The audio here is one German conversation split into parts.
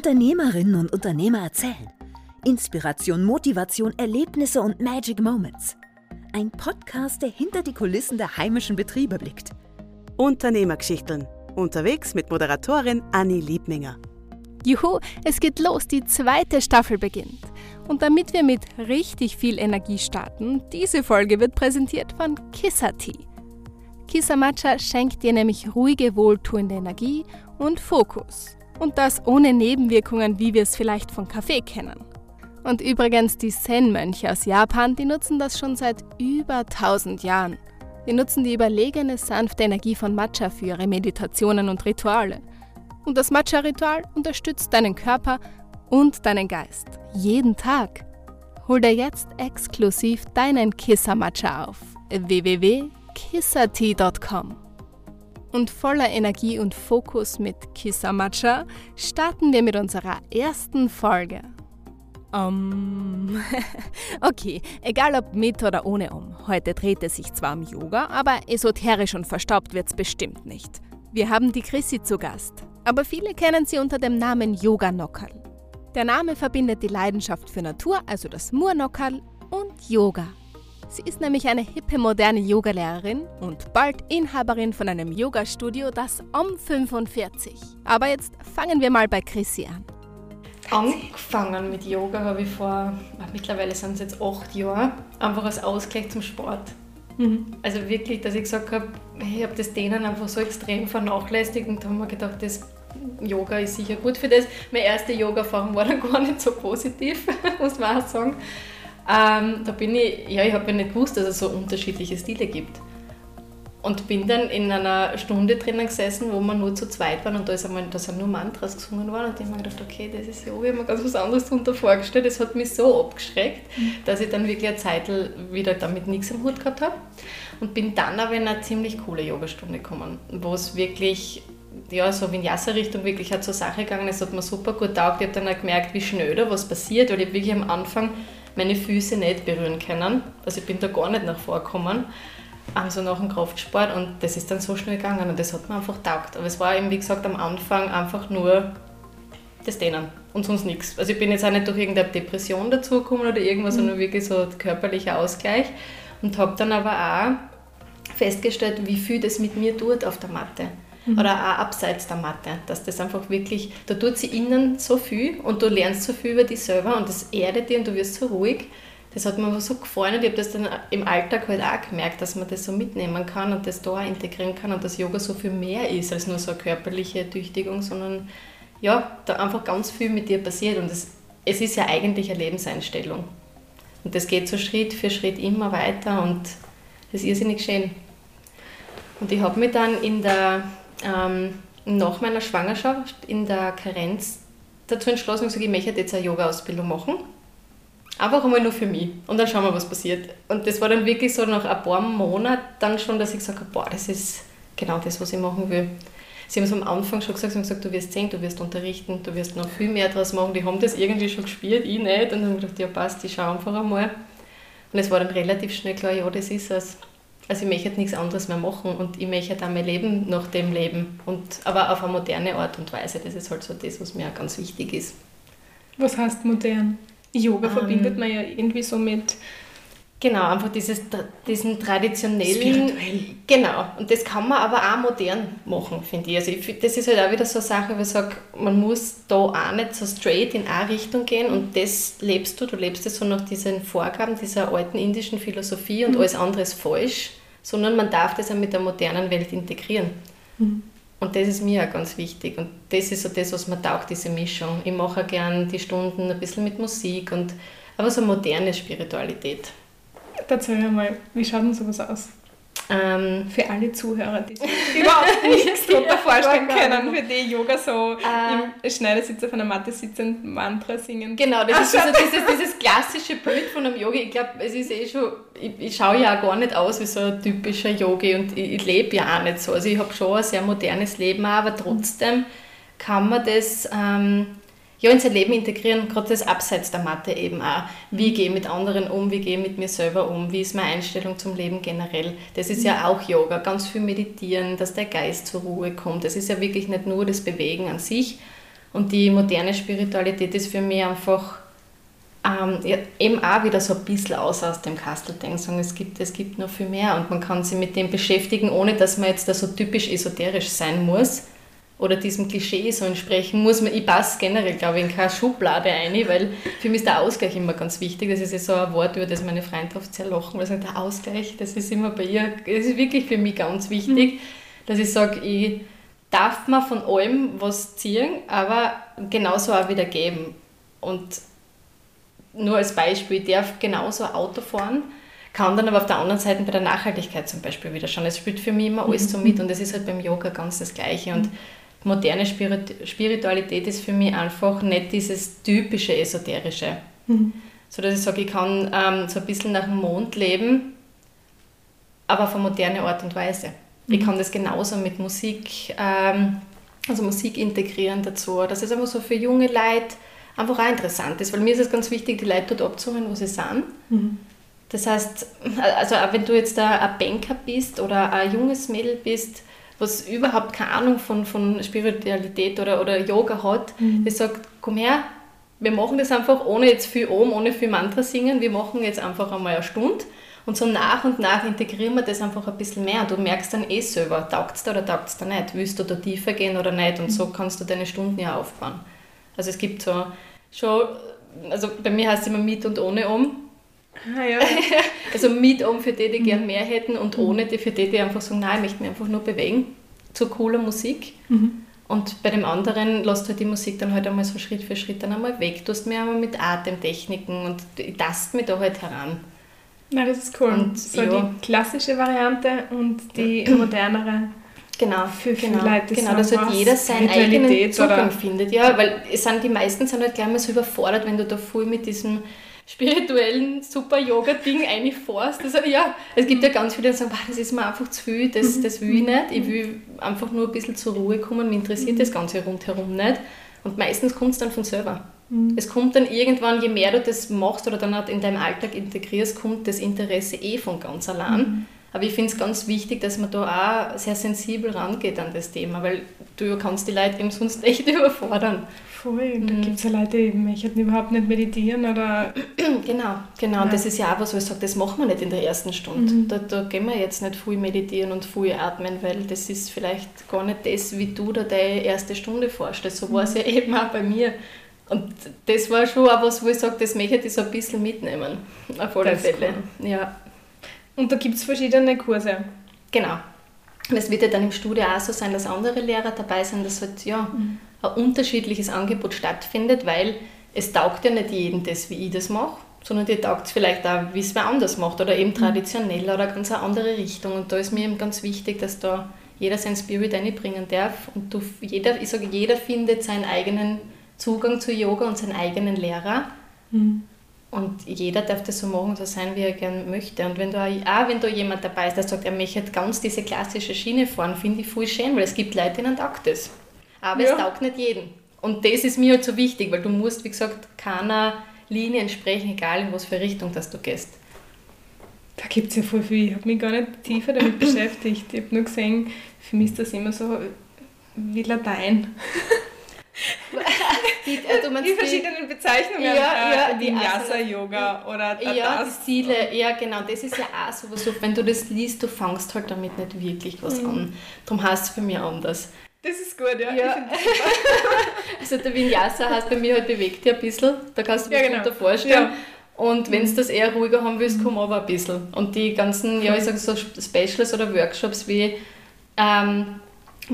Unternehmerinnen und Unternehmer erzählen. Inspiration, Motivation, Erlebnisse und Magic Moments. Ein Podcast, der hinter die Kulissen der heimischen Betriebe blickt. Unternehmergeschichten. Unterwegs mit Moderatorin Anni Liebminger. Juhu, es geht los, die zweite Staffel beginnt. Und damit wir mit richtig viel Energie starten, diese Folge wird präsentiert von Kissa Tea. Kissa Matcha schenkt dir nämlich ruhige, wohltuende Energie und Fokus. Und das ohne Nebenwirkungen, wie wir es vielleicht von Kaffee kennen. Und übrigens, die Zen-Mönche aus Japan, die nutzen das schon seit über 1000 Jahren. Die nutzen die überlegene, sanfte Energie von Matcha für ihre Meditationen und Rituale. Und das Matcha-Ritual unterstützt deinen Körper und deinen Geist. Jeden Tag. Hol dir jetzt exklusiv deinen Kissa Matcha auf www.kissatea.com. Und voller Energie und Fokus mit Kissa Matcha starten wir mit unserer ersten Folge. Um, okay, egal ob mit oder ohne um. Heute dreht es sich zwar um Yoga, aber esoterisch und verstaubt wird's bestimmt nicht. Wir haben die Chrissy zu Gast, aber viele kennen sie unter dem Namen Yoga. Der Name verbindet die Leidenschaft für Natur, also das Murnockerl, und Yoga. Sie ist nämlich eine hippe moderne Yogalehrerin und bald Inhaberin von einem Yoga-Studio, das Om 45. Aber jetzt fangen wir mal bei Chrissy an. Angefangen mit Yoga habe ich vor, mittlerweile sind es jetzt acht Jahre, einfach als Ausgleich zum Sport. Mhm. Also wirklich, dass ich gesagt habe, ich habe das denen einfach so extrem vernachlässigt und habe mir gedacht, das Yoga ist sicher gut für das. Meine erste Yoga-Erfahrung war dann gar nicht so positiv, muss man auch sagen. Ähm, da bin ich, ja, ich habe ja nicht gewusst, dass es so unterschiedliche Stile gibt. Und bin dann in einer Stunde drinnen gesessen, wo wir nur zu zweit waren und da, ist einmal, da sind nur Mantras gesungen worden und ich habe mir gedacht, okay, das ist Yoga, ich habe mir ganz was anderes darunter vorgestellt. Das hat mich so abgeschreckt, mhm. dass ich dann wirklich eine Zeit wieder damit nichts am Hut gehabt habe. Und bin dann aber in eine ziemlich coole Yogastunde gekommen, wo es wirklich ja, so Vinyasa-Richtung wirklich hat zur Sache gegangen ist, hat mir super gut taugt. Ich habe dann auch gemerkt, wie schnell da was passiert, weil ich wirklich am Anfang meine Füße nicht berühren können. Also ich bin da gar nicht nach vorgekommen, also nach dem Kraftsport und das ist dann so schnell gegangen und das hat mir einfach taugt. Aber es war eben, wie gesagt, am Anfang einfach nur das Dehnen und sonst nichts. Also ich bin jetzt auch nicht durch irgendeine Depression dazugekommen oder irgendwas, mhm. sondern wirklich so körperlicher Ausgleich und habe dann aber auch festgestellt, wie viel das mit mir tut auf der Matte mhm. oder auch abseits der Matte, dass das einfach wirklich, da tut sie innen so viel und du lernst so viel über dich selber und das erdet dich und du wirst so ruhig. Das hat mir einfach so gefallen und ich habe das dann im Alltag halt auch gemerkt, dass man das so mitnehmen kann und das da auch integrieren kann und dass Yoga so viel mehr ist als nur so eine körperliche Tüchtigung, sondern ja, da einfach ganz viel mit dir passiert und das, es ist ja eigentlich eine Lebenseinstellung. Und das geht so Schritt für Schritt immer weiter und das ist irrsinnig schön. Und ich habe mich dann in der ähm, nach meiner Schwangerschaft in der Karenz dazu entschlossen, ich, sage, ich möchte jetzt eine Yoga-Ausbildung machen. Einfach einmal nur für mich. Und dann schauen wir, was passiert. Und das war dann wirklich so nach ein paar Monaten dann schon, dass ich gesagt habe, boah, das ist genau das, was ich machen will. Sie haben es am Anfang schon gesagt, sie haben gesagt, du wirst sehen, du wirst unterrichten, du wirst noch viel mehr daraus machen. Die haben das irgendwie schon gespielt, ich nicht. Und dann habe ich gedacht, ja passt, ich schaue einfach einmal. Und es war dann relativ schnell klar, ja, das ist es. Also ich möchte nichts anderes mehr machen und ich möchte dann mein Leben nach dem leben. Und, aber auf eine moderne Art und Weise. Das ist halt so das, was mir auch ganz wichtig ist. Was heißt modern? Yoga ähm, verbindet man ja irgendwie so mit Genau, einfach dieses, diesen traditionellen. Spirituell. Genau, und das kann man aber auch modern machen, finde ich. Also ich, das ist halt auch wieder so eine Sache, wo ich sage, man muss da auch nicht so straight in eine Richtung gehen und das lebst du, du lebst es so nach diesen Vorgaben dieser alten indischen Philosophie und mhm. alles andere ist falsch, sondern man darf das auch mit der modernen Welt integrieren. Mhm. Und das ist mir auch ganz wichtig und das ist so das, was man taugt, diese Mischung. Ich mache auch gerne die Stunden ein bisschen mit Musik und aber so moderne Spiritualität. Mir mal, wie schaut denn sowas aus? Ähm, für alle Zuhörer, die sich überhaupt nichts darunter vorstellen können, für die Yoga so äh, im Schneidersitz auf einer Matte sitzend Mantra singen. Genau, das Ach, ist also dieses, dieses klassische Bild von einem Yogi. Ich glaube, es ist eh schon, ich, ich schaue ja auch gar nicht aus wie so ein typischer Yogi und ich, ich lebe ja auch nicht so. Also ich habe schon ein sehr modernes Leben, aber trotzdem kann man das... Ähm, ja, in sein Leben integrieren, gerade das Abseits der Matte eben auch. Wie gehe ich mit anderen um, wie gehe ich mit mir selber um, wie ist meine Einstellung zum Leben generell. Das ist ja auch Yoga, ganz viel meditieren, dass der Geist zur Ruhe kommt. Das ist ja wirklich nicht nur das Bewegen an sich, Und die moderne Spiritualität ist für mich einfach ähm, ja, eben auch wieder so ein bisschen aus aus dem Kasteldenken. Es gibt, es gibt noch viel mehr und man kann sich mit dem beschäftigen, ohne dass man jetzt da so typisch esoterisch sein muss oder diesem Klischee so entsprechen muss. Man, ich passe generell, glaube ich, in keine Schublade ein, weil für mich ist der Ausgleich immer ganz wichtig. Das ist ja so ein Wort, über das meine Freunde oft sehr lachen, weil sie sagen, der Ausgleich, das ist immer bei ihr, das ist wirklich für mich ganz wichtig, mhm. dass ich sage, ich darf mir von allem was ziehen, aber genauso auch wieder geben. Und nur als Beispiel, ich darf genauso Auto fahren, kann dann aber auf der anderen Seite bei der Nachhaltigkeit zum Beispiel wieder schauen. Es spielt für mich immer alles so mit und das ist halt beim Yoga ganz das Gleiche. Und moderne Spiritualität ist für mich einfach nicht dieses typische Esoterische. Mhm. So dass ich sage, ich kann ähm, so ein bisschen nach dem Mond leben, aber auf eine moderne Art und Weise. Mhm. Ich kann das genauso mit Musik, ähm, also Musik integrieren dazu, dass es einfach so für junge Leute einfach auch interessant ist, weil mir ist es ganz wichtig, die Leute dort abzuholen, wo sie sind. Mhm. Das heißt, also auch wenn du jetzt ein Banker bist oder ein junges Mädel bist, was überhaupt keine Ahnung von, von Spiritualität oder, oder Yoga hat, mhm. das sagt, komm her, wir machen das einfach ohne jetzt viel Om, ohne viel Mantra singen, wir machen jetzt einfach einmal eine Stunde und so nach und nach integrieren wir das einfach ein bisschen mehr und du merkst dann eh selber, taugt es da oder taugt es da nicht, willst du da tiefer gehen oder nicht und mhm. so kannst du deine Stunden ja aufbauen. Also es gibt so schon, also bei mir heißt es immer mit und ohne um. Ah, ja. also mit um für die, die mhm. gern mehr hätten und mhm. ohne die für die, die einfach sagen, nein, ich möchte mich einfach nur bewegen zu cooler Musik. Mhm. Und bei dem anderen lässt halt die Musik dann halt einmal so Schritt für Schritt dann einmal weg. Du hast mir einmal mit Atemtechniken und ich tast mich da halt heran. Na, das ist cool. Und, so ja. die klassische Variante und die modernere. Genau, für viele genau, Leute. Genau, dass halt jeder seinen eigenen Zugang oder? findet. Ja, weil es sind, die meisten sind halt gleich mal so überfordert, wenn du da voll mit diesem spirituellen Super-Yoga-Ding reinfährst. Also, ja, es gibt ja ganz viele, die sagen, das ist mir einfach zu viel, das, mhm. das will ich nicht. Ich will einfach nur ein bisschen zur Ruhe kommen, mich interessiert mhm. das Ganze rundherum nicht. Und meistens kommt es dann von selber. Mhm. Es kommt dann irgendwann, je mehr du das machst oder dann halt in deinem Alltag integrierst, kommt das Interesse eh von ganz allein. Mhm. Aber ich finde es ganz wichtig, dass man da auch sehr sensibel rangeht an das Thema, weil du kannst die Leute eben sonst echt überfordern. Voll, und da mhm. gibt es ja Leute, die möchten überhaupt nicht meditieren oder... Genau, genau. Ja. Und das ist ja auch was, wo ich sage, das machen wir nicht in der ersten Stunde. Mhm. Da, da gehen wir jetzt nicht viel meditieren und viel atmen, weil das ist vielleicht gar nicht das, wie du da deine erste Stunde vorstellst. So war es ja eben auch bei mir. Und das war schon auch was, wo ich sage, das möchte ich so ein bisschen mitnehmen. Auf alle Fälle. Cool. Ja. Und da gibt es verschiedene Kurse. Genau. Es wird ja dann im Studio auch so sein, dass andere Lehrer dabei sind, dass halt ja, mhm. ein unterschiedliches Angebot stattfindet, weil es taugt ja nicht jedem das, wie ich das mache, sondern dir taugt es vielleicht auch, wie es wer anders macht oder eben mhm. traditionell oder ganz eine andere Richtung. Und da ist mir eben ganz wichtig, dass da jeder seinen Spirit einbringen darf und du, jeder, ich sage, jeder findet seinen eigenen Zugang zu Yoga und seinen eigenen Lehrer. Mhm. Und jeder darf das so machen, so sein, wie er gern möchte. Und wenn da auch wenn da jemand dabei ist, der sagt, er möchte ganz diese klassische Schiene fahren, finde ich voll schön, weil es gibt Leute, denen taugt das. Aber ja. es taugt nicht jeden. Und das ist mir halt so wichtig, weil du musst, wie gesagt, keiner Linie entsprechen, egal in was für Richtung dass du gehst. Da gibt es ja voll viel. Ich habe mich gar nicht tiefer damit beschäftigt. Ich habe nur gesehen, für mich ist das immer so wie Latein. Die, also die verschiedenen Bezeichnungen, ja, ja, äh, Vinyasa-Yoga oder Ja, das. die Stile, ja genau, das ist ja auch sowas, so, wenn du das liest, du fangst halt damit nicht wirklich was mhm. an. Darum heißt es für mich anders. Das ist gut, ja. ja. also der Vinyasa heißt bei mir halt bewegt dich ein bisschen, da kannst du dir ja, genau. darunter vorstellen. Ja. Und wenn du das eher ruhiger haben willst, komm aber ein bisschen. Und die ganzen, ja ich sage so Specials oder Workshops wie ähm,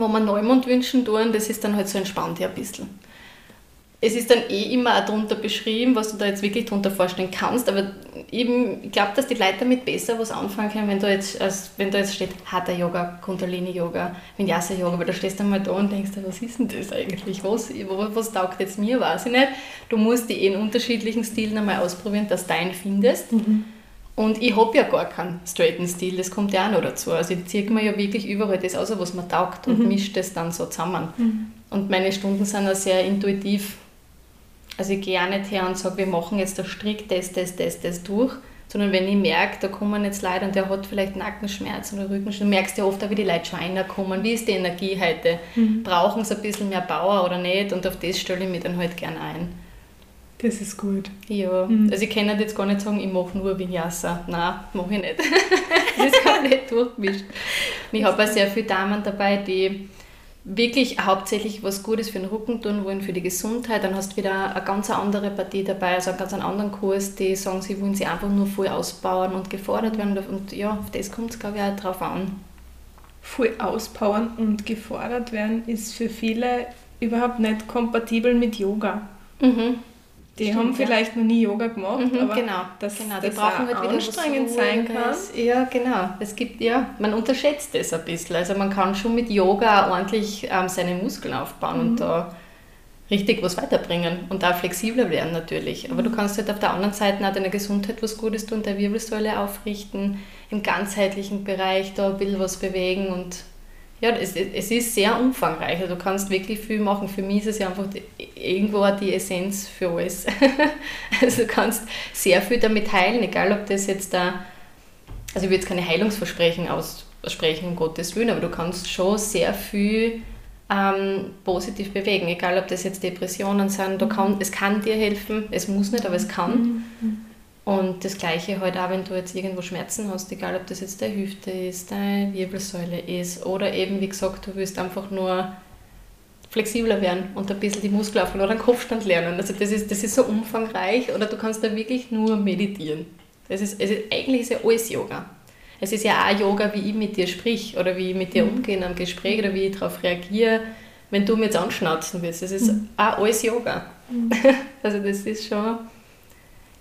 wo man Neumond wünschen tun, das ist dann halt so entspannt ja ein bisschen. Es ist dann eh immer auch darunter beschrieben, was du da jetzt wirklich darunter vorstellen kannst, aber eben, ich glaube, dass die Leute damit besser was anfangen können, wenn da jetzt, als, wenn da jetzt steht Hatha Yoga, Kundalini Yoga, Vinyasa Yoga, weil da stehst du mal da und denkst, was ist denn das eigentlich? Was, was taugt jetzt mir, weiß ich nicht. Du musst die in unterschiedlichen Stilen einmal ausprobieren, dass du deinen findest. Mhm. Und ich habe ja gar keinen straighten Stil, das kommt ja auch noch dazu. Also ich ziehe mir ja wirklich überall das aus, was mir taugt und mhm. mische das dann so zusammen. Mhm. Und meine Stunden sind auch sehr intuitiv. Also ich gehe auch nicht her und sage, wir machen jetzt da strikt das, das, das, das durch, sondern wenn ich merke, da kommen jetzt Leute und der hat vielleicht Nackenschmerzen oder Rückenschmerzen, du merkst ja oft auch, wie die Leute schon reinkommen, wie ist die Energie heute, mhm. brauchen sie ein bisschen mehr Power oder nicht und auf das stelle ich mich dann halt gerne ein. Das ist gut. Ja, mhm. also ich kann halt jetzt gar nicht sagen, ich mache nur Vinyasa. Nein, mache ich nicht. das ist komplett durchgemischt. Ich habe auch sehr viele Damen dabei, die wirklich hauptsächlich was Gutes für den Rücken tun wollen, für die Gesundheit. Dann hast du wieder eine ganz andere Partie dabei, also einen ganz anderen Kurs, die sagen, sie wollen sie einfach nur voll ausbauen und gefordert werden. Und ja, auf das kommt es, glaube ich, auch drauf an. Voll ausbauen und gefordert werden ist für viele überhaupt nicht kompatibel mit Yoga. Mhm. Die Stimmt, haben vielleicht ja. noch nie Yoga gemacht, mhm, aber genau, dass genau. Die das brauchen halt anstrengend sein kann. Ja, genau. Es gibt, ja, man unterschätzt das ein bisschen. Also man kann schon mit Yoga ordentlich ähm, seine Muskeln aufbauen mhm. und da richtig was weiterbringen und auch flexibler werden natürlich. Aber du mhm. kannst halt auf der anderen Seite auch deiner Gesundheit was Gutes tun, der Wirbelsäule aufrichten, im ganzheitlichen Bereich da ein bisschen was bewegen und ja, es, es ist sehr umfangreich. Also du kannst wirklich viel machen. Für mich ist es ja einfach irgendwo die Essenz für alles. also du kannst sehr viel damit heilen, egal ob das jetzt da, also ich will jetzt keine Heilungsversprechen aussprechen, um Gottes Willen, aber du kannst schon sehr viel ähm, positiv bewegen, egal ob das jetzt Depressionen sind. Du kann, es kann dir helfen, es muss nicht, aber es kann. Mhm. Und das Gleiche halt auch, wenn du jetzt irgendwo Schmerzen hast, egal ob das jetzt deine Hüfte ist, deine Wirbelsäule ist oder eben, wie gesagt, du willst einfach nur flexibler werden und ein bisschen die Muskeln aufbauen oder einen Kopfstand lernen. Also das ist, das ist so umfangreich oder du kannst da wirklich nur meditieren. Das ist, es ist, eigentlich ist ja alles Yoga. Es ist ja auch Yoga, wie ich mit dir sprich oder wie ich mit dir mhm. umgehe am Gespräch oder wie ich darauf reagiere, wenn du mir jetzt anschnauzen willst. Das ist mhm. auch alles Yoga. Mhm. Also das ist schon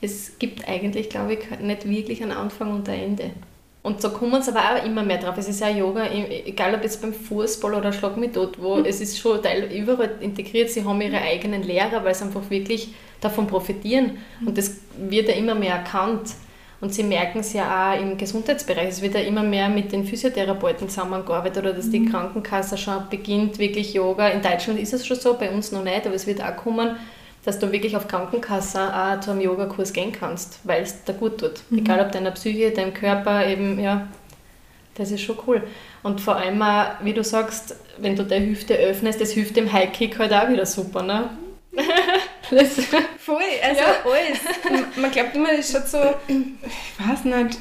es gibt eigentlich, glaube ich, nicht wirklich einen Anfang und ein Ende. Und so kommen es aber auch immer mehr drauf. Es ist ja Yoga, egal ob jetzt beim Fußball oder Schlag mich tot, wo mhm. es ist schon Teil überall integriert. Sie haben ihre eigenen Lehrer, weil sie einfach wirklich davon profitieren. Mhm. Und das wird ja immer mehr erkannt. Und sie merken es ja auch im Gesundheitsbereich. Es wird ja immer mehr mit den Physiotherapeuten zusammengearbeitet oder dass die mhm. Krankenkasse schon beginnt, wirklich Yoga. In Deutschland ist es schon so, bei uns noch nicht, aber es wird auch kommen dass du wirklich auf Krankenkasse auch zu einem Yogakurs gehen kannst, weil es dir gut tut. Mhm. Egal ob deiner Psyche, deinem Körper eben, ja, das ist schon cool. Und vor allem auch, wie du sagst, wenn du deine Hüfte öffnest, das hilft dem Highkick halt auch wieder super, ne? das Voll, also ja. alles. Man glaubt immer, es schaut so, ich weiß nicht,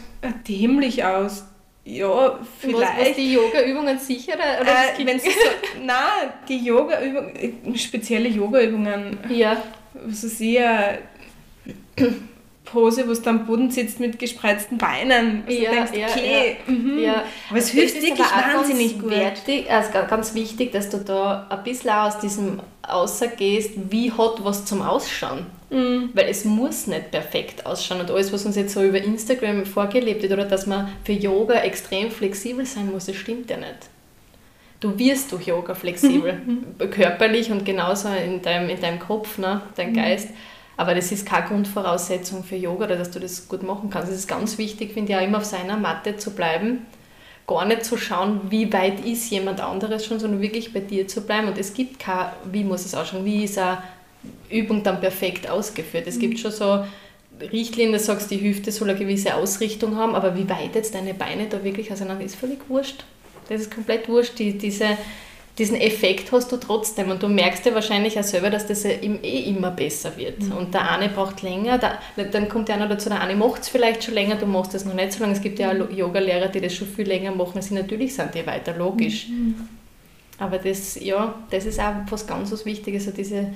dämlich aus. Ja, vielleicht. Was, was die Yoga-Übungen sicherer? Oder äh, wenn so, nein, die Yoga-Übungen, spezielle Yoga-Übungen. Ja. So sehr Pose, wo du am Boden sitzt mit gespreizten Beinen. Ja, denkst, ja, okay, ja, mhm. ja. Aber es hilft wirklich wahnsinnig gut. Wertig, also ganz wichtig, dass du da ein bisschen aus diesem Außer gehst, wie hat was zum Ausschauen. Mhm. Weil es muss nicht perfekt ausschauen und alles, was uns jetzt so über Instagram vorgelebt wird oder dass man für Yoga extrem flexibel sein muss, das stimmt ja nicht. Du wirst durch Yoga flexibel, mhm. körperlich und genauso in deinem, in deinem Kopf, ne, dein mhm. Geist. Aber das ist keine Grundvoraussetzung für Yoga oder dass du das gut machen kannst. Es ist ganz wichtig, finde ich, auch immer auf seiner Matte zu bleiben. Gar nicht zu schauen, wie weit ist jemand anderes schon, sondern wirklich bei dir zu bleiben. Und es gibt kein, wie muss es ausschauen, wie ist eine Übung dann perfekt ausgeführt. Es mhm. gibt schon so Richtlinien, du sagst, die Hüfte soll eine gewisse Ausrichtung haben, aber wie weit jetzt deine Beine da wirklich auseinander ist, völlig wurscht. Das ist komplett wurscht. Die, diese, diesen Effekt hast du trotzdem und du merkst ja wahrscheinlich auch selber, dass das eh immer besser wird. Mhm. Und der eine braucht länger, der, dann kommt der andere dazu, der eine macht es vielleicht schon länger, du machst es noch nicht so lange. Es gibt ja auch Yoga-Lehrer, die das schon viel länger machen. Sie natürlich sind die weiter, logisch. Mhm. Aber das, ja, das ist auch was ganz was Wichtiges, also diese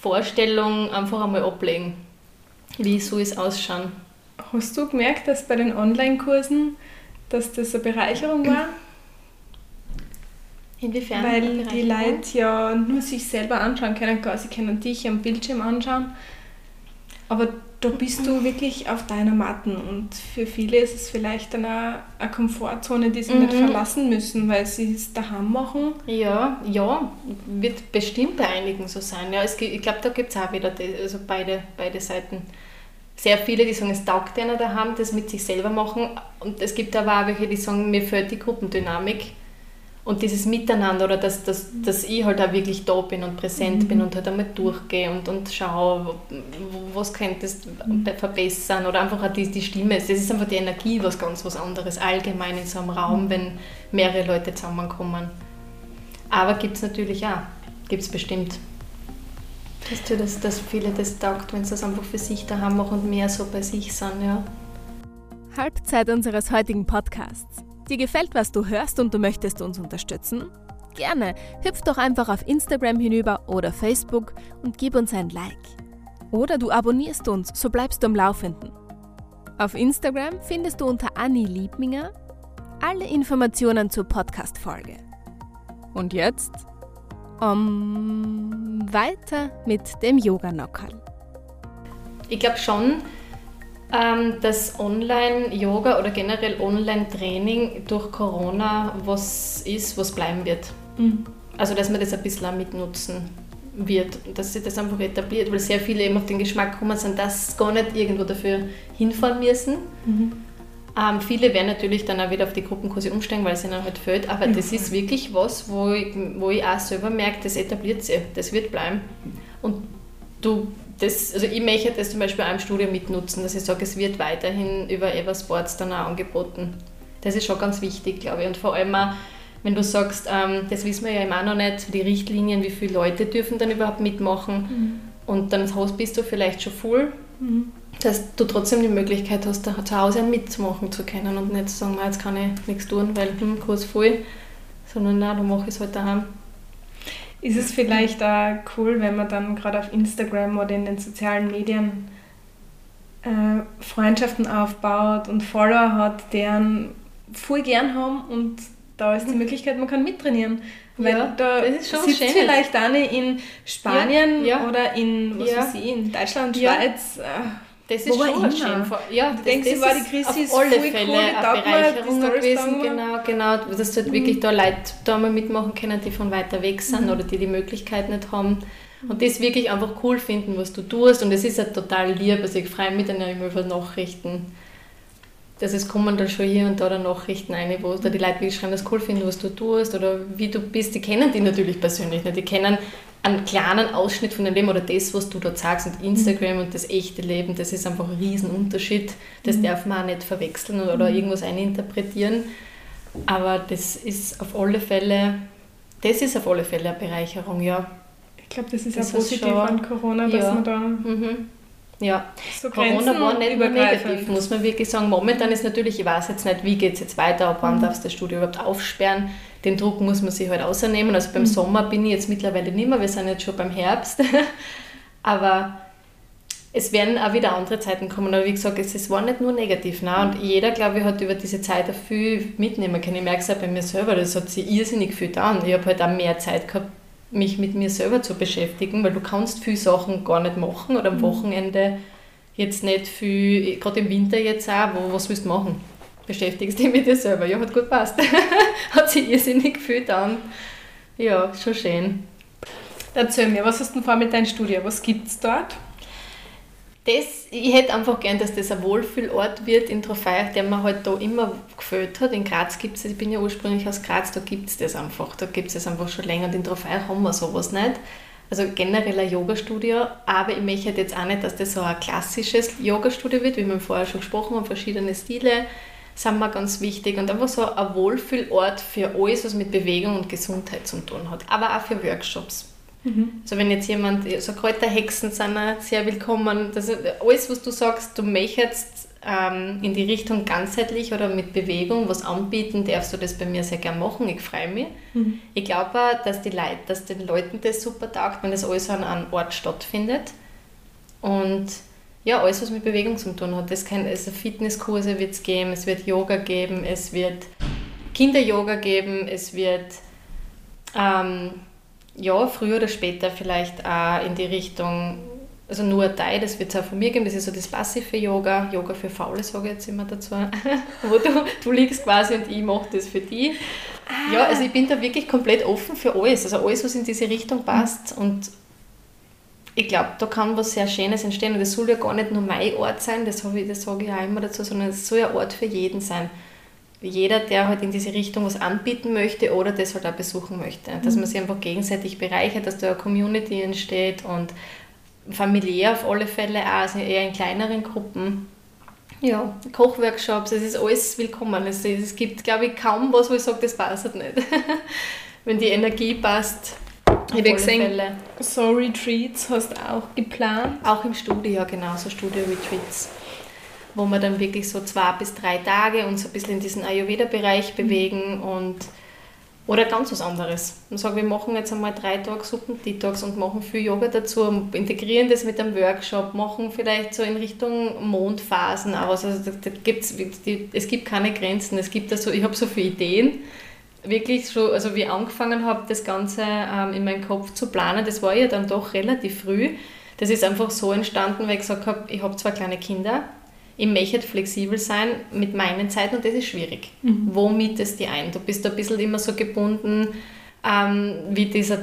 Vorstellung einfach einmal ablegen. Wie soll es ausschauen? Hast du gemerkt, dass bei den Online-Kursen, dass das eine Bereicherung war? Inwiefern? Weil die Leute ja nur sich selber anschauen können, sie können dich am Bildschirm anschauen. Aber da bist du wirklich auf deiner Matten und für viele ist es vielleicht eine, eine Komfortzone, die sie mhm. nicht verlassen müssen, weil sie es daheim machen. Ja, ja, wird bestimmt bei einigen so sein. Ja, es, ich glaube, da gibt es auch wieder die, also beide, beide Seiten. Sehr viele, die sagen, es taugt einer daheim, das mit sich selber machen. Und es gibt aber auch welche, die sagen, mir fehlt die Gruppendynamik Und dieses Miteinander oder dass, dass, dass ich halt auch wirklich da bin und präsent mhm. bin und halt einmal durchgehe und, und schaue, was könntest du verbessern oder einfach auch die, die Stimme. Das ist einfach die Energie, was ganz was anderes, allgemein in so einem Raum, wenn mehrere Leute zusammenkommen. Aber gibt es natürlich auch, gibt es bestimmt. Weißt du, dass, dass viele das taugt, wenn sie das einfach für sich daheim machen und mehr so bei sich sind, ja. Halbzeit unseres heutigen Podcasts. Dir gefällt, was du hörst und du möchtest uns unterstützen? Gerne, hüpf doch einfach auf Instagram hinüber oder Facebook und gib uns ein Like. Oder du abonnierst uns, so bleibst du am Laufenden. Auf Instagram findest du unter Anni Liebminger alle Informationen zur Podcast-Folge. Und jetzt um, weiter mit dem Yoga-Nockerl. Ich glaube schon, dass Online-Yoga oder generell Online-Training durch Corona was ist, was bleiben wird. Mhm. Also, dass man das ein bisschen auch mitnutzen wird, dass sich das einfach etabliert, weil sehr viele eben auf den Geschmack gekommen sind, dass sie gar nicht irgendwo dafür hinfahren müssen. Mhm. Ähm, viele werden natürlich dann auch wieder auf die Gruppenkurse umsteigen, weil es ihnen halt fehlt, aber mhm. das ist wirklich was, wo ich, wo ich auch selber merke, das etabliert sich, das wird bleiben. Und du das, also ich möchte das zum Beispiel auch im Studio mitnutzen, dass ich sage, es wird weiterhin über Eversports dann auch angeboten. Das ist schon ganz wichtig, glaube ich. Und vor allem auch, wenn du sagst, ähm, das wissen wir ja immer noch nicht, die Richtlinien, wie viele Leute dürfen dann überhaupt mitmachen. Mhm. Und dann bist du vielleicht schon voll, mhm. dass du trotzdem die Möglichkeit hast, da zu Hause mitmachen zu können und nicht zu sagen, jetzt kann ich nichts tun, weil hm, Kurs voll, sondern nein, dann mache ich es halt daheim. Ist es vielleicht auch cool, wenn man dann gerade auf Instagram oder in den sozialen Medien äh, Freundschaften aufbaut und Follower hat, deren voll gern haben und da ist die mhm. Möglichkeit, man kann mittrainieren. Weil ja, da sitzt schön. vielleicht eine in Spanien ja, ja. oder in, was weiß ich, in Deutschland, Schweiz. Äh, das ist schon immer. schön. Ja, das, denkst, das war die Krise auf alle Fälle cool, eine Bereicherung gewesen. Genau, genau. Dass halt mhm. wirklich da Leute da mal mitmachen können, die von weiter weg sind mhm. oder die die Möglichkeit nicht haben. Und das wirklich einfach cool finden, was du tust. Und es ist ja total lieb. Also ich freue mich dann immer über Nachrichten. Dass es kommen dann schon hier und da dann Nachrichten ein, wo da die Leute wirklich schreiben, das cool finden, was du tust oder wie du bist. Die kennen die natürlich persönlich nicht. Die kennen einen kleinen Ausschnitt von deinem Leben oder das, was du dort sagst und Instagram mhm. und das echte Leben, das ist einfach ein Riesenunterschied. Das mhm. darf man auch nicht verwechseln oder, oder mhm. irgendwas eininterpretieren. Aber das ist auf alle Fälle, das ist auf alle Fälle eine Bereicherung, ja. Ich glaube, das ist das auch positiv an Corona, dass ja. man da mhm. Ja, so Corona war nicht nur negativ, muss man wirklich sagen. Momentan ist natürlich, ich weiß jetzt nicht, wie geht es jetzt weiter, ab wann mhm. darfst du das Studio überhaupt aufsperren. Den Druck muss man sich halt außernehmen. Also beim mhm. Sommer bin ich jetzt mittlerweile nicht mehr, wir sind jetzt schon beim Herbst. Aber es werden auch wieder andere Zeiten kommen. Aber wie gesagt, es war nicht nur negativ. Ne? Und jeder, glaube ich, hat über diese Zeit auch viel mitnehmen können. Ich merke es auch bei mir selber, das hat sich irrsinnig viel getan. Ich habe halt auch mehr Zeit gehabt, mich mit mir selber zu beschäftigen, weil du kannst viele Sachen gar nicht machen oder am mhm. Wochenende jetzt nicht viel, gerade im Winter jetzt auch, wo, was willst du machen? Beschäftigst dich mit dir selber. Ja, hat gut passt. hat sich irrsinnig viel dann. Ja, schon schön. Erzähl mir, was hast du vor mit deinem Studio? Was gibt es dort? Das, ich hätte einfach gern, dass das ein Wohlfühlort wird in Trofei, der mir halt da immer gefällt hat. In Graz gibt es, ich bin ja ursprünglich aus Graz, da gibt es das einfach. Da gibt es das einfach schon länger und in Trofei haben wir sowas nicht. Also generell ein Yoga-Studio, aber ich möchte jetzt auch nicht, dass das so ein klassisches Yoga-Studio wird, wie wir vorher schon gesprochen haben, verschiedene Stile sind mir ganz wichtig und einfach so ein Wohlfühlort für alles, was mit Bewegung und Gesundheit zu tun hat, aber auch für Workshops. Mhm. Also wenn jetzt jemand, so Kräuterhexen sind sehr willkommen. Das alles, was du sagst, du möchtest ähm, in die Richtung ganzheitlich oder mit Bewegung was anbieten, darfst du das bei mir sehr gerne machen. Ich freue mich. Mhm. Ich glaube auch, dass, die Leute, dass den Leuten das super taugt, wenn das alles an einem Ort stattfindet. Und ja, alles, was mit Bewegung zu tun hat. Das kann, also Fitnesskurse wird es geben, es wird Yoga geben, es wird Kinder-Yoga geben, es wird ähm, ja, früher oder später vielleicht auch in die Richtung, also nur Thai, das wird es auch von mir geben, das ist so das passive Yoga, Yoga für Faule, sage ich jetzt immer dazu, wo du, du liegst quasi und ich mache das für dich. Ah. Ja, also ich bin da wirklich komplett offen für alles, also alles, was in diese Richtung passt mhm. und ich glaube, da kann was sehr Schönes entstehen und das soll ja gar nicht nur mein Ort sein, das, ich, das sage ich auch immer dazu, sondern es soll ein Ort für jeden sein. Jeder, der halt in diese Richtung was anbieten möchte oder das halt auch besuchen möchte. Dass man sich einfach gegenseitig bereichert, dass da eine Community entsteht und familiär auf alle Fälle auch, also eher in kleineren Gruppen. Ja, Kochworkshops, es ist alles willkommen. Es, es gibt, glaube ich, kaum was, wo ich sage, das passt nicht. Wenn die Energie passt, ich habe gesehen, Fälle. so Retreats hast du auch geplant? Auch im Studio, ja genau, so Studio-Retreats wo wir dann wirklich so zwei bis drei Tage uns ein bisschen in diesen Ayurveda-Bereich mhm. bewegen und oder ganz was anderes. Und sagen, wir machen jetzt einmal drei Tage Suppen-Detox und machen viel Yoga dazu, integrieren das mit einem Workshop, machen vielleicht so in Richtung Mondphasen aus. Also da, da gibt's, die, es gibt keine Grenzen. Es gibt also, ich habe so viele Ideen. Wirklich so, also wie ich angefangen habe, das Ganze ähm, in meinem Kopf zu planen, das war ja dann doch relativ früh. Das ist einfach so entstanden, weil ich gesagt habe, ich habe zwei kleine Kinder, ich möchte flexibel sein mit meinen Zeiten und das ist schwierig. Mhm. Wo mietest du die ein? Du bist ein bisschen immer so gebunden, ähm, wie, dieser,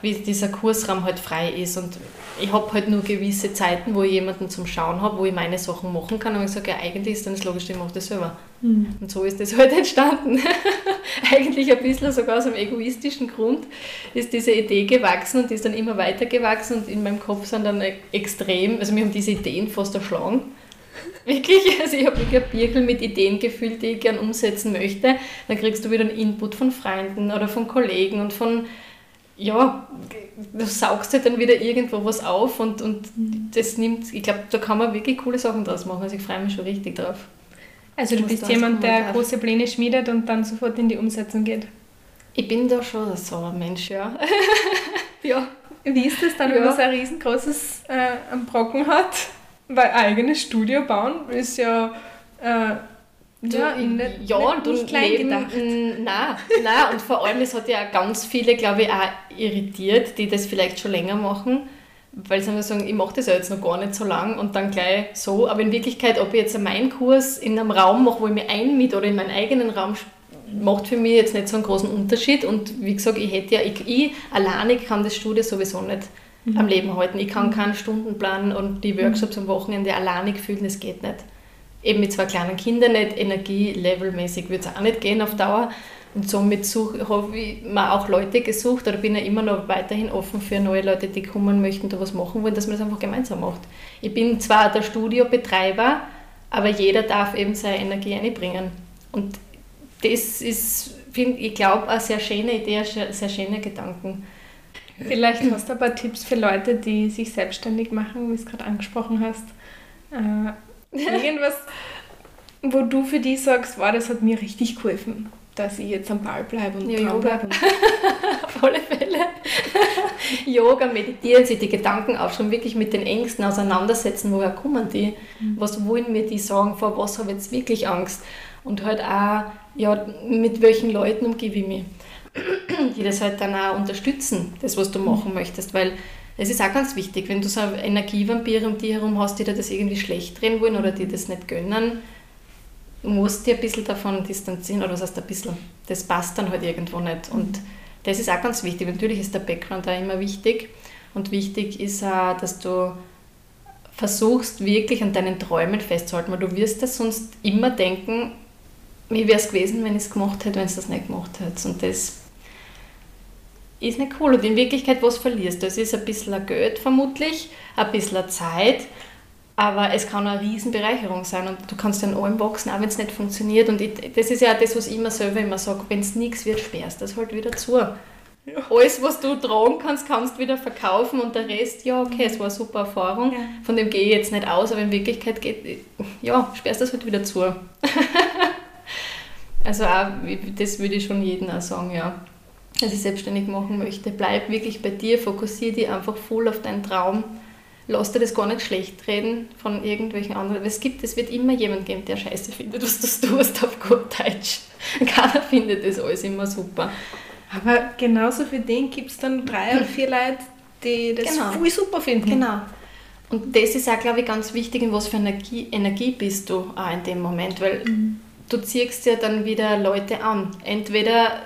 wie dieser Kursraum halt frei ist. Und ich habe halt nur gewisse Zeiten, wo ich jemanden zum Schauen habe, wo ich meine Sachen machen kann. Und ich sage, ja, eigentlich ist dann das logisch, ich mache das selber. Mhm. Und so ist das halt entstanden. eigentlich ein bisschen sogar aus einem egoistischen Grund ist diese Idee gewachsen und die ist dann immer weiter gewachsen und in meinem Kopf sind dann extrem, also mir haben diese Ideen fast erschlagen Wirklich, also ich habe wirklich ein Birkel mit Ideen gefüllt, die ich gerne umsetzen möchte. Dann kriegst du wieder einen Input von Freunden oder von Kollegen und von, ja, du saugst halt dann wieder irgendwo was auf und, und das nimmt, ich glaube, da kann man wirklich coole Sachen draus machen. Also ich freue mich schon richtig drauf. Also du bist jemand, der große Pläne schmiedet und dann sofort in die Umsetzung geht? Ich bin da schon so ein Mensch, ja. ja. Wie ist das dann, ja. wenn man so ein riesengroßes äh, Brocken hat? Weil eigenes Studio bauen ist ja. Äh, ja, nicht, ja, nicht, und nicht klein neben, gedacht. Nein, nein, und vor allem, es hat ja ganz viele, glaube ich, auch irritiert, die das vielleicht schon länger machen, weil sie sagen, ich mache das ja jetzt noch gar nicht so lang und dann gleich so. Aber in Wirklichkeit, ob ich jetzt meinen Kurs in einem Raum mache, wo ich mich einmiete oder in meinen eigenen Raum macht für mich jetzt nicht so einen großen Unterschied. Und wie gesagt, ich hätte ja, ich, ich alleine kann das Studio sowieso nicht mhm. am Leben halten. Ich kann mhm. keinen Stundenplan und die Workshops am Wochenende alleinig fühlen, das geht nicht. Eben mit zwei kleinen Kindern nicht, energielevelmäßig wird es auch nicht gehen auf Dauer. Und somit habe ich mir auch Leute gesucht oder bin ja immer noch weiterhin offen für neue Leute, die kommen möchten, da was machen wollen, dass man das einfach gemeinsam macht. Ich bin zwar der Studiobetreiber, aber jeder darf eben seine Energie einbringen. Und das ist, find, ich glaube, eine sehr schöne Idee, ein sehr schöner Gedanken. Vielleicht hast du ein paar Tipps für Leute, die sich selbstständig machen, wie du es gerade angesprochen hast. Äh, irgendwas, wo du für die sagst, wow, das hat mir richtig geholfen, dass ich jetzt am Ball bleibe und ja, Yoga. bleibe. Auf alle Fälle. Yoga, meditieren, sich die Gedanken aufschreiben, wirklich mit den Ängsten auseinandersetzen, woher kommen die, mhm. was wollen mir die sagen, vor was habe ich jetzt wirklich Angst und halt auch, ja, mit welchen Leuten umgebe ich mich die das halt dann auch unterstützen, das, was du machen möchtest, weil es ist auch ganz wichtig, wenn du so Energievampire um dich herum hast, die dir das irgendwie schlecht drehen wollen oder die das nicht gönnen, musst du dich ein bisschen davon distanzieren, oder was heißt ein bisschen, das passt dann halt irgendwo nicht. Und das ist auch ganz wichtig. Natürlich ist der Background da immer wichtig. Und wichtig ist auch, dass du versuchst wirklich an deinen Träumen festzuhalten, weil du wirst das sonst immer denken, wie wäre es gewesen, wenn ich es gemacht hätte, wenn es das nicht gemacht hätte. Und das ist nicht cool. Und in Wirklichkeit, was verlierst du? Es ist ein bisschen Geld vermutlich, ein bisschen Zeit, aber es kann eine Riesenbereicherung sein und du kannst an allem wachsen, auch wenn es nicht funktioniert. Und ich, das ist ja das, was ich immer selber immer sage, wenn es nichts wird, sperrst das halt wieder zu. Ja. Alles, was du tragen kannst, kannst du wieder verkaufen und der Rest, ja, okay, es war eine super Erfahrung, ja. von dem gehe ich jetzt nicht aus, aber in Wirklichkeit geht, ja, sperrst das halt wieder zu. also auch, das würde ich schon jedem auch sagen, ja sich selbstständig machen möchte. Bleib wirklich bei dir, fokussiere dich einfach voll auf deinen Traum. Lass dir das gar nicht schlecht reden von irgendwelchen anderen. Es gibt, es wird immer jemand geben, der Scheiße findet, was du tust auf gut Deutsch. Keiner findet das alles immer super. Aber genauso für den gibt es dann drei oder vier Leute, die das genau. voll super finden. Genau. Und das ist auch, glaube ich, ganz wichtig, in was für Energie, Energie bist du auch in dem Moment, weil mhm. Du ziehst ja dann wieder Leute an. Entweder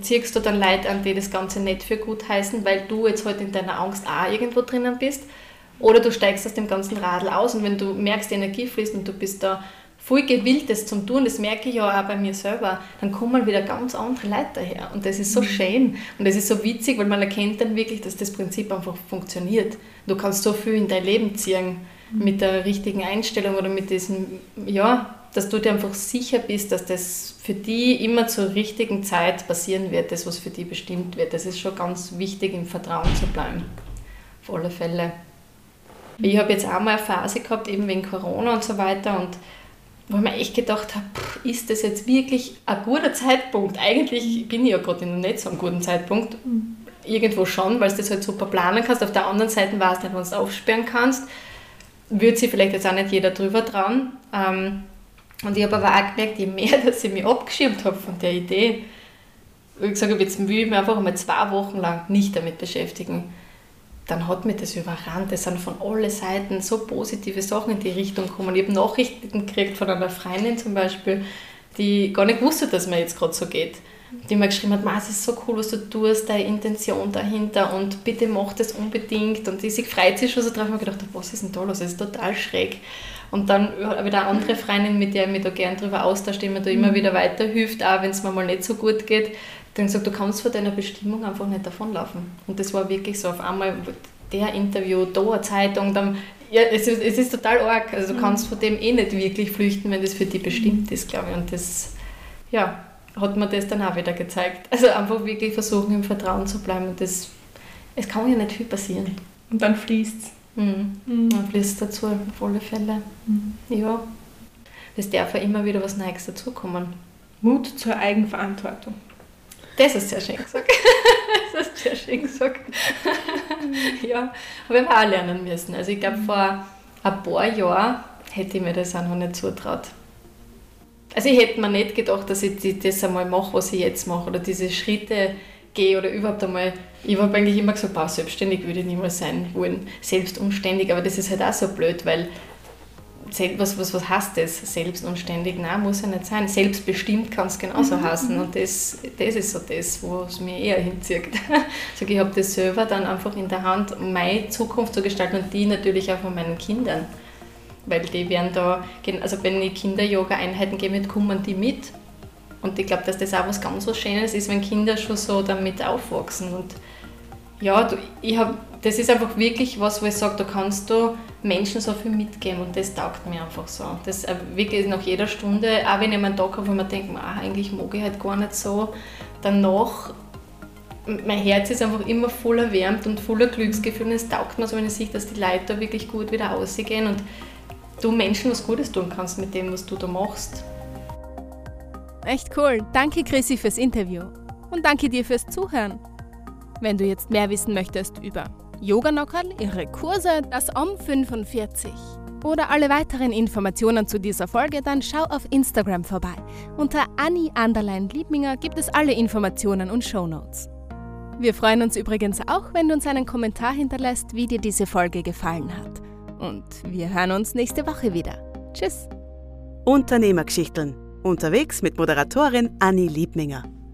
ziehst du dann Leute an, die das Ganze nicht für gut heißen, weil du jetzt halt in deiner Angst auch irgendwo drinnen bist. Oder du steigst aus dem ganzen Radl aus und wenn du merkst, die Energie fließt und du bist da voll gewillt, das zu tun, das merke ich ja auch bei mir selber, dann kommen wieder ganz andere Leute daher. Und das ist so mhm. schön und das ist so witzig, weil man erkennt dann wirklich, dass das Prinzip einfach funktioniert. Du kannst so viel in dein Leben ziehen mhm. mit der richtigen Einstellung oder mit diesem, ja, dass du dir einfach sicher bist, dass das für die immer zur richtigen Zeit passieren wird, das, was für die bestimmt wird. Das ist schon ganz wichtig, im Vertrauen zu bleiben. Auf alle Fälle. Ich habe jetzt auch mal eine Phase gehabt, eben wegen Corona und so weiter und wo ich mir echt gedacht habe, ist das jetzt wirklich ein guter Zeitpunkt? Eigentlich bin ich ja gerade in einem nicht so einem guten Zeitpunkt. Irgendwo schon, weil du das halt super planen kannst. Auf der anderen Seite weißt nicht, wenn du es aufsperren kannst. Würde sich vielleicht jetzt auch nicht jeder drüber trauen. Ähm, und ich habe aber auch gemerkt, je mehr, dass ich mich abgeschirmt habe von der Idee, ich gesagt habe, jetzt will ich mich einfach einmal zwei Wochen lang nicht damit beschäftigen dann hat mich das überrannt. Es sind von allen Seiten so positive Sachen in die Richtung gekommen. Ich habe Nachrichten gekriegt von einer Freundin zum Beispiel, die gar nicht wusste, dass mir jetzt gerade so geht. Die mir geschrieben hat, es ist so cool, was du tust, deine Intention dahinter und bitte mach das unbedingt. Und die sich freut sich schon so drauf. Ich gedacht, was ist denn da los? Das ist total schräg. Und dann habe ich eine andere Freundin, mit der ich mich da gerne drüber austausche, die mir da immer mhm. wieder weiterhilft, auch wenn es mir mal nicht so gut geht dann gesagt, du kannst vor deiner Bestimmung einfach nicht davonlaufen. Und das war wirklich so auf einmal der Interview, da eine Zeitung, dann, ja, es ist, es ist total arg. Also du mhm. kannst von dem eh nicht wirklich flüchten, wenn das für dich bestimmt ist, glaube ich. Und das, ja, hat mir das dann auch wieder gezeigt. Also einfach wirklich versuchen, im Vertrauen zu bleiben. Und das, es kann ja nicht viel passieren. Und dann fließt es. Mhm. Mhm. Dann fließt dazu, auf alle Fälle. Mhm. Ja. Es darf ja immer wieder was Neues dazukommen. Mut zur Eigenverantwortung. Das ist sehr schön gesagt. das ist sehr schön gesagt. ja, habe ich auch lernen müssen. Also ich glaube, vor ein paar Jahren hätte ich mir das auch noch nicht zutraut. Also ich hätte mir nicht gedacht, dass ich das einmal mache, was ich jetzt mache, oder diese Schritte gehe oder überhaupt einmal. Ich habe eigentlich immer gesagt, boah, selbstständig würde ich niemals sein wollen, selbstumständig, aber das ist halt auch so blöd, weil was, was, was heißt das? Selbstunständig? Nein, muss ja nicht sein. Selbstbestimmt kann es genauso mhm. heißen. Und das, das ist so das, was mir eher hinzieht. Also ich habe das selber dann einfach in der Hand, meine Zukunft zu gestalten und die natürlich auch von meinen Kindern. Weil die werden da, also wenn ich Kinder-Yoga-Einheiten gebe, kommen die mit. Und ich glaube, dass das auch was ganz was Schönes ist, wenn Kinder schon so damit aufwachsen. Und ja, du, ich habe das ist einfach wirklich was, wo ich sage, da kannst du Menschen so viel mitgeben und das taugt mir einfach so. Das wirklich nach jeder Stunde, auch wenn ich einen Tag habe, wo man denkt, ah, eigentlich mag ich halt gar nicht so, danach, mein Herz ist einfach immer voll erwärmt und voller Glücksgefühl und es taugt mir so, wenn ich sehe, dass die Leute da wirklich gut wieder ausgehen und du Menschen was Gutes tun kannst mit dem, was du da machst. Echt cool. Danke, Chrissy, fürs Interview. Und danke dir fürs Zuhören. Wenn du jetzt mehr wissen möchtest über Yoga Nockerl, ihre Kurse, das OM 45 oder alle weiteren Informationen zu dieser Folge, dann schau auf Instagram vorbei. Unter Annie Anderlein Liebminger gibt es alle Informationen und Shownotes. Wir freuen uns übrigens auch, wenn du uns einen Kommentar hinterlässt, wie dir diese Folge gefallen hat. Und wir hören uns nächste Woche wieder. Tschüss. Unternehmergeschichten. Unterwegs mit Moderatorin Annie Liebminger.